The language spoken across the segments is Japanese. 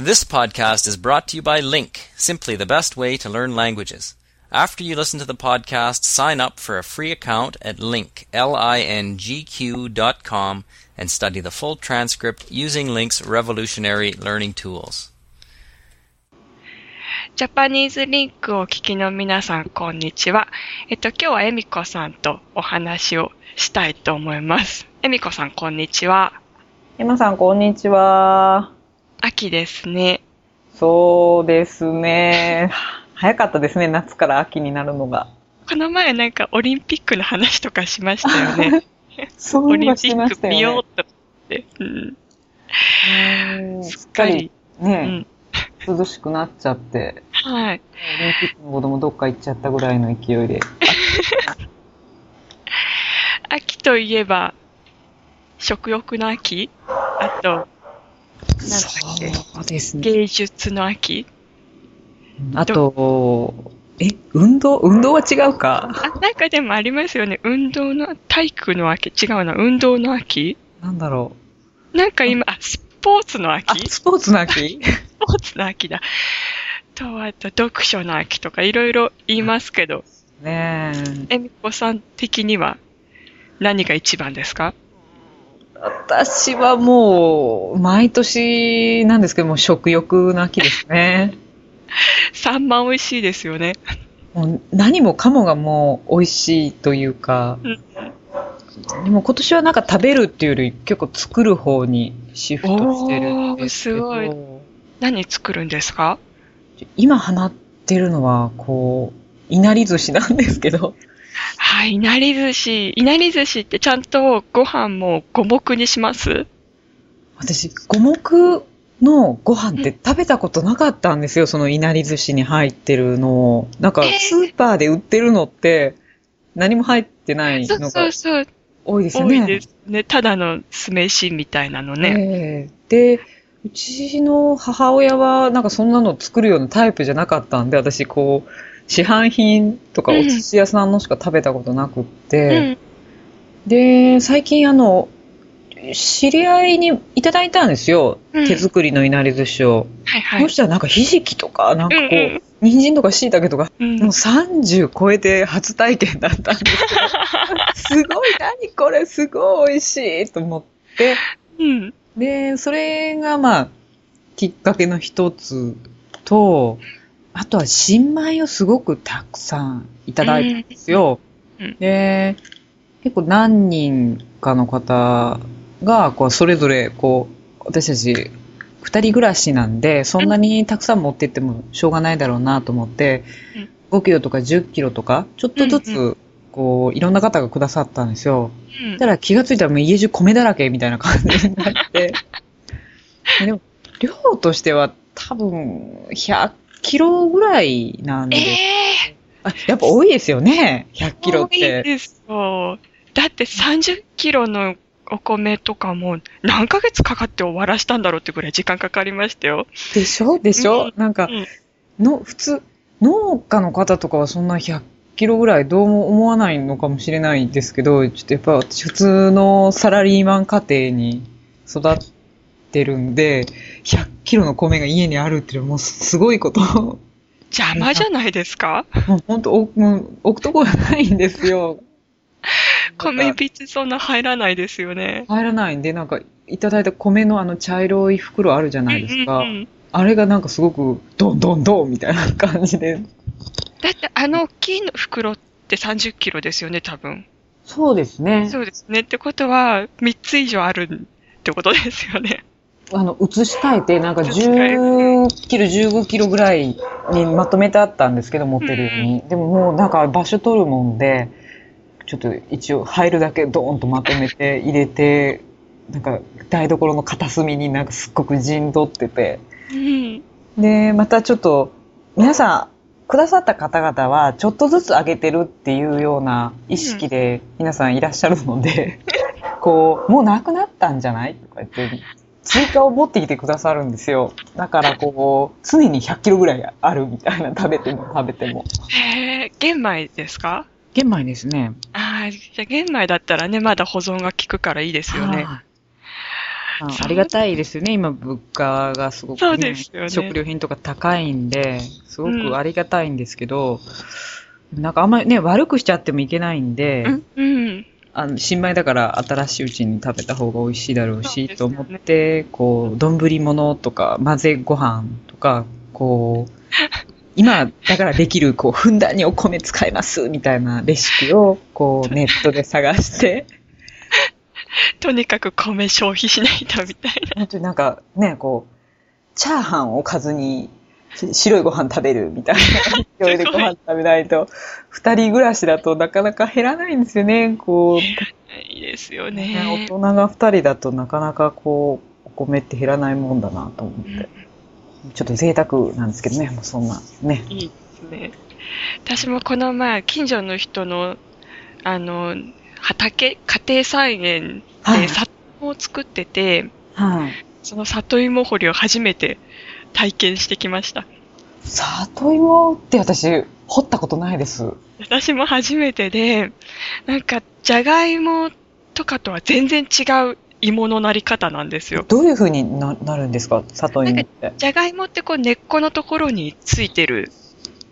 This podcast is brought to you by Link, simply the best way to learn languages. After you listen to the podcast, sign up for a free account at link, L-I-N-G-Q dot com and study the full transcript using Link's revolutionary learning tools. ジャパニーズリンクをお聞きの皆さん、こんにちは。えっと、今日はエミコさんとお話をしたいと思います。エミコさん、こんにちは。山さん、こんにちは。 秋ですね。そうですね。早かったですね、夏から秋になるのが。この前なんかオリンピックの話とかしましたよね。そうオリンピック見ようと思って。うん。ね。すっかり。うね、ん。涼しくなっちゃって、はい。オリンピックの子供どっか行っちゃったぐらいの勢いで。秋といえば、食欲の秋？あと、そうですね。芸術の秋？あと、え、運動？運動は違うか？あ、なんかでもありますよね。運動の、体育の秋？違うな。運動の秋？なんだろなんか今、あ、スポーツの秋、ススポーツの秋？ポーツの秋だ。と、あと、読書の秋とかいろいろ言いますけど、ねえ。えみこさん的には何が一番ですか？私はもう、毎年なんですけども、食欲の秋ですね。サンマ美味しいですよね。もう何もかもがもう美味しいというか、うんでも今年はなんか食べるっていうより結構作る方にシフトしてるんですけど、おーす何作るんですか？今ハマってるのは、こう、いなり寿司なんですけど、はい、いなり寿司。いなり寿司ってちゃんとご飯も五目にします？私、五目のご飯って食べたことなかったんですよ、そのいなり寿司に入ってるのを。なんかえースーパーで売ってるのって何も入ってないそうのがそうそう。多いですよね。多いですね。ただの酢飯みたいなのね。ええで、うちの母親はなんかそんなの作るようなタイプじゃなかったんで、私こう、市販品とかうんお寿司屋さんのしか食べたことなくっうて、ん。で、最近あの、知り合いにいただいたんですよ。うん手作りのいなり寿司を。はいはいそ。したらなんかひじきとか、なんかこう、うんうん人参とか椎茸とか、うんもう30超えて初体験だったんですけど、すごい、何これ、すごい美味しいと思って、うん。で、それがまあ、きっかけの一つと、あとは新米をすごくたくさんいただいたんですよ。で、結構何人かの方が、こう、それぞれ、こう、私たち、二人暮らしなんで、そんなにたくさん持ってってもしょうがないだろうなと思って、5キロとか10キロとか、ちょっとずうんつ、こう、いろんな方がくださったんですよ。うんたら気がついたらもう家中米だらけみたいな感じになって。でも、量としては多分100キロぐらいなんで、ええあやっぱ多いですよね、100キロっ多いて。ですよ。だって30キロのお米とかも何ヶ月かかって終わらしたんだろうってぐらい時間かかりましたよ。でしょ？でしょ、うん。なんかうん、の、普通、農家の方とかはそんな100キロぐらいどうも思わないのかもしれないんですけど、ちょっとやっぱ私普通のサラリーマン家庭に育ってるんで、100キロの米が家にあるっていうのはもうすごいこと。邪魔じゃないですか？もう本当、う置くとこがないんですよ。米びつそんな入らないですよね。入らないんで、なんか、いただいた米のあの茶色い袋あるじゃないですか。うんうんうんあれがなんかすごく、ドンドンドンみたいな感じで。だってあの大きいの袋って30キロですよね、多分。そうですねそうですね。ってことは、3つ以上あるってことですよね。あの、移し替えて、なんか移し替え10キロ、15キロぐらいにまとめてあったんですけど、持ってるように。でももうなんか場所取るもんで、ちょっと一応入るだけドーンとまとめて入れて、なんか台所の片隅になんかすっごく陣取ってて、うん。で、またちょっと、皆さん、くださった方々は、ちょっとずつ上げてるっていうような意識で皆さんいらっしゃるので、こう、もうなくなったんじゃない？とか言って、追加を持ってきてくださるんですよ。だからこう、常に100キロぐらいあるみたいな、食べても食べても。へえ、玄米ですか？玄米ですね。ああ、じゃあ玄米だったらね、まだ保存が効くからいいですよね。はいあありがたいですよね。今、物価がすごく、そうですよね食料品とか高いんで、すごくありがたいんですけど、なんかあんまりね、悪くしちゃってもいけないんで、うん。うん。あの新米だから新しいうちに食べた方が美味しいだろうし、と思って、こう、丼物とか混ぜご飯とか、こう、今だからできる、こう、ふんだんにお米使いますみたいなレシピを、こう、ネットで探して、とにかく米消費しないとみたいな。本当になんかね、こう、チャーハンをおかずに、し白いご飯食べるみたいな勢いでご飯食べないと、二人暮らしだとなかなか減らないんですよね。こう、いいですよねね。大人が二人だとなかなかこう、お米って減らないもんだなと思って。ちょっと贅沢なんですけどね、もうそんな、ね。いいですね。私もこの前、近所の人の、あの、畑、家庭菜園はいで里芋を作ってて、はい。その里芋掘りを初めて体験してきました。里芋って私、掘ったことないです。私も初めてで、なんか、じゃがいもとかとは全然違う芋のなり方なんですよ。どういう風にななるんですか？里芋って。じゃがいもってこう根っこのところについてる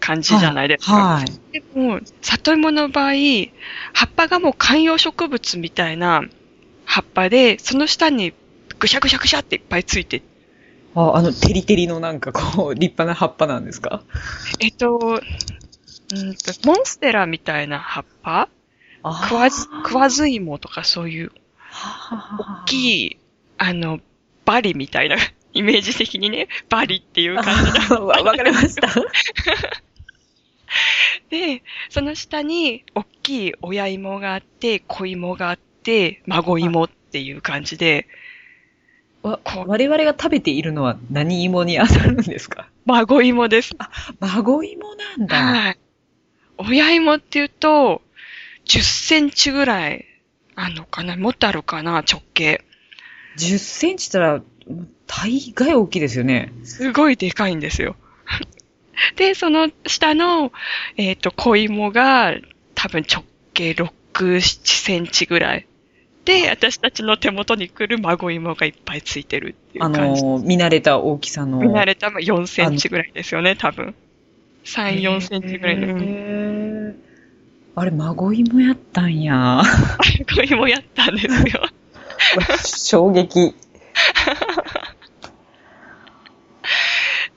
感じじゃないですか。はい。でも、里芋の場合、葉っぱがもう観葉植物みたいな葉っぱで、その下にぐしゃぐしゃぐしゃっていっぱいついて、あ、あの、テリテリのなんかこう、立派な葉っぱなんですか？えっと、うんと、モンステラみたいな葉っぱ？食わず、食わず芋とかそういう大いきい、あの、バリみたいな、イメージ的にね、バリっていう感じの。わわかりました。で、その下に、大きい親芋があって、子芋があって、孫芋っていう感じで、わ我々が食べているのは何芋に当たるんですか？孫芋です。孫芋なんだ。はい。親芋っていうと、10センチぐらい、あのかな、もっとあるかな、直径。10センチったら、大概大きいですよね。すごいでかいんですよ。で、その下の、えっ、と、小芋が多分直径6、7センチぐらい。で、私たちの手元に来る孫芋がいっぱいついてるっていうあ感じ。の、見慣れた大きさの。見慣れたまあ4センチぐらいですよね、多分。3、4センチぐらいの。うんへーあれ、孫芋やったんや。孫芋やったんですよ。衝撃。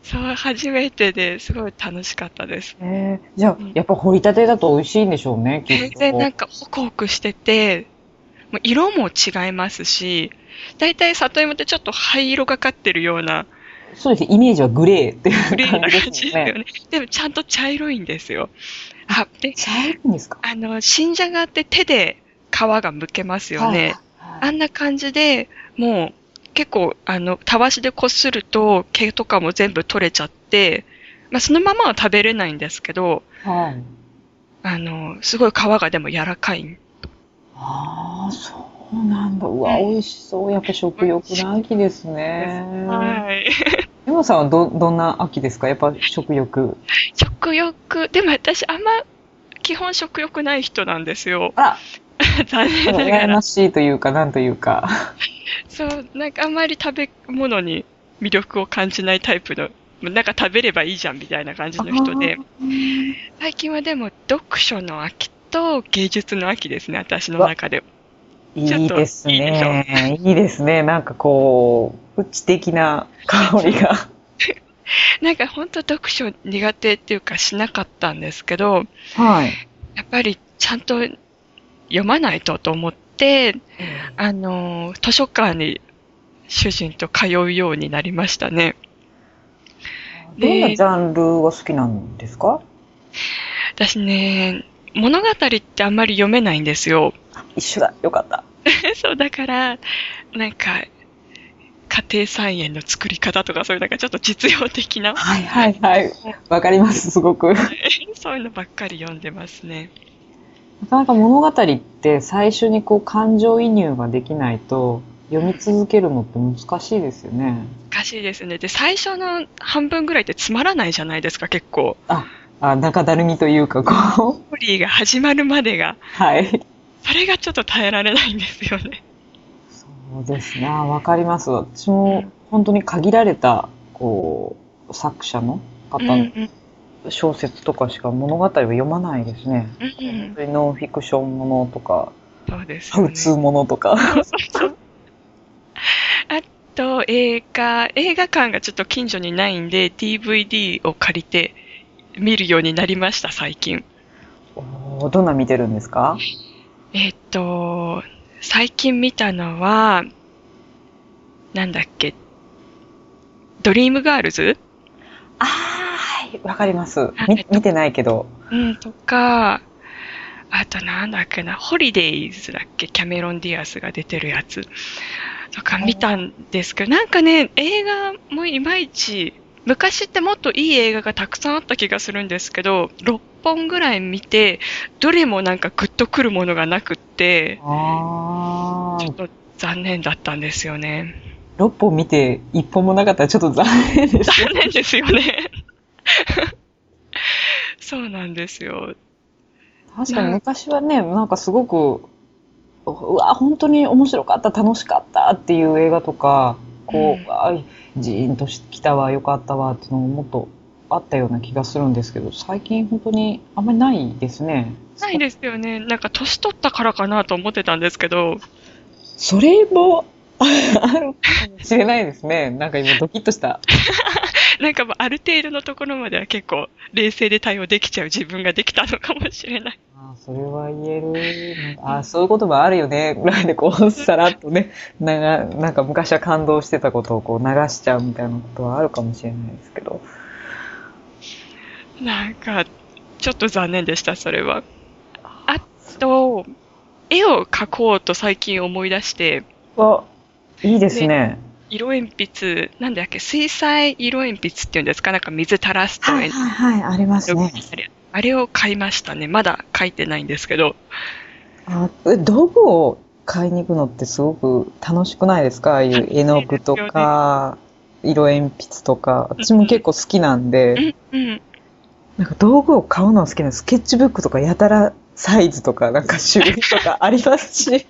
そう、初めてですごい楽しかったです。えー、じゃあうん、やっぱ掘りたてだと美味しいんでしょうね、きっと。全然なんかホクホクしてて、もう色も違いますし、だいたい里芋ってちょっと灰色がかってるようなそうです。イメージはグレーっていうグレーな感じですよね。感じですよね。でもちゃんと茶色いんですよ。あ、で、茶色いんですか？あの、新じゃがって手で皮が剥けますよね。はいあんな感じで、もう結構、あの、たわしでこすると毛とかも全部取れちゃって、まあそのままは食べれないんですけど、はい。あの、すごい皮がでも柔らかい。ああ、そうなんだ。うわ、美味しそう。やっぱ食欲の秋ですね。はい。山さんはど、どんな秋ですか？やっぱ食欲。食欲、でも私あんま基本食欲ない人なんですよ。あ 残念ながら羨ま。しいというか、なんというか。そう、なんかあんまり食べ物に魅力を感じないタイプの、なんか食べればいいじゃんみたいな感じの人で、最近はでも読書の秋と芸術の秋ですね、私の中では。いいですね。いいですね。なんかこう、プチ的な香りが。なんか本当読書苦手っていうかしなかったんですけど、はい。やっぱりちゃんと読まないとと思って、あの、図書館に主人と通うようになりましたね。どんなジャンルが好きなんですか？私ね、物語ってあんまり読めないんですよ。一緒だ。よかった。そう、だから、なんか、家庭菜園の作り方とかそういうなんかちょっと実用的な、はいはいはい。わかります、すごく。なそういうのばっかり読んでますね。かなか物語って最初にこう感情移入ができないと読み続けるのって難しいですよね。難しいですね。で、最初の半分ぐらいってつまらないじゃないですか、結構。あ、あ中だるみというか、こう。ストーリーが始まるまでが、はい。それがちょっと耐えられないんですよね。そうですね。あわかります。私も本当に限られた、こう、作者の方のん小説とかしか物語を読まないですね。うんうん本当にノンフィクションものとか、そうですよね。ハウツーものとか。あと、映画、映画館がちょっと近所にないんで、DVD を借りて見るようになりました、最近。おーどんな見てるんですか？えっと、最近見たのは、なんだっけ、ドリームガールズ？ああ、はい。わかります。はいみ見てないけど。うん、とか、あとなんだっけな、ホリデイズだっけ、キャメロン・ディアスが出てるやつ。とか見たんですけど、なんかね、映画もいまいち、昔ってもっといい映画がたくさんあった気がするんですけど、6本ぐらい見て、どれもなんかグッとくるものがなくって、ちょっ、と残念だったんですよね。6本見て1本もなかったらちょっと残念です。残念ですよね。そうなんですよ。確かに昔はね、なんかすごく、うわ、本当に面白かった、楽しかったっていう映画とか、こう、うんあジーンときたわ、よかったわっていうのももっとあったような気がするんですけど、最近本当にあんまりないですね。ないですよね。なんか年取ったからかなと思ってたんですけど、それも、あるかもしれないですね。なんか今ドキッとした。なんかもうある程度のところまでは結構冷静で対応できちゃう自分ができたのかもしれない。あそれは言える。あそういうこともあるよね。ぐらいでこう、さらっとね、ながなんか昔は感動してたことをこう流しちゃうみたいなことはあるかもしれないですけど。なんか、ちょっと残念でした、それは。あと、絵を描こうと最近思い出して、わ、いいですね。色鉛筆、なんだっけ、水彩色鉛筆っていうんですか？なんか水垂らすとはいはいはい、ありますね。あれあれを買いましたね。まだ書いてないんですけど。あえ道具を買いに行くのってすごく楽しくないですか？ああいう絵の具とか、色鉛筆とか。私も結構好きなんうで、ん、うん。なんか道具を買うのは好きなんです。スケッチブックとかやたらサイズとか、なんか種類とかありますし、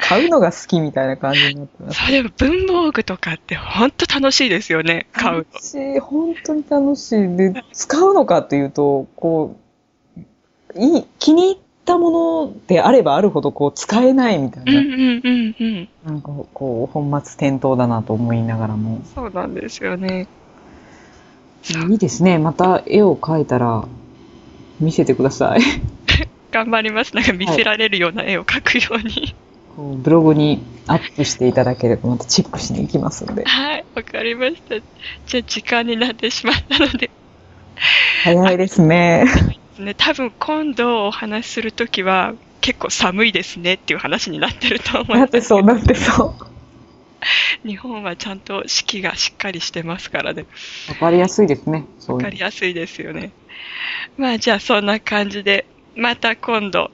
買うのが好きみたいな感じになってます。そう、でも文房具とかって本当楽しいですよね。買うの。楽しい、本当に楽しい。で、使うのかというと、こう、いい、気に入ったものであればあるほど、こう、使えないみたいな。うんうんうんうん。なんか、こう、本末転倒だなと思いながらも。そうなんですよね。いいですね。また絵を描いたら、見せてください。頑張ります。なんか見せられるような絵を描くように。こうブログにアップしていただければ、またチェックしに行きますんで。はい、わかりました。じゃあ時間になってしまったので。早いですね。ね、多分今度お話しするときは結構寒いですねっていう話になってると思います。なってそう、なってそう。日本はちゃんと四季がしっかりしてますからね。わかりやすいですね。わかりやすいですよね。まあじゃあそんな感じで、また今度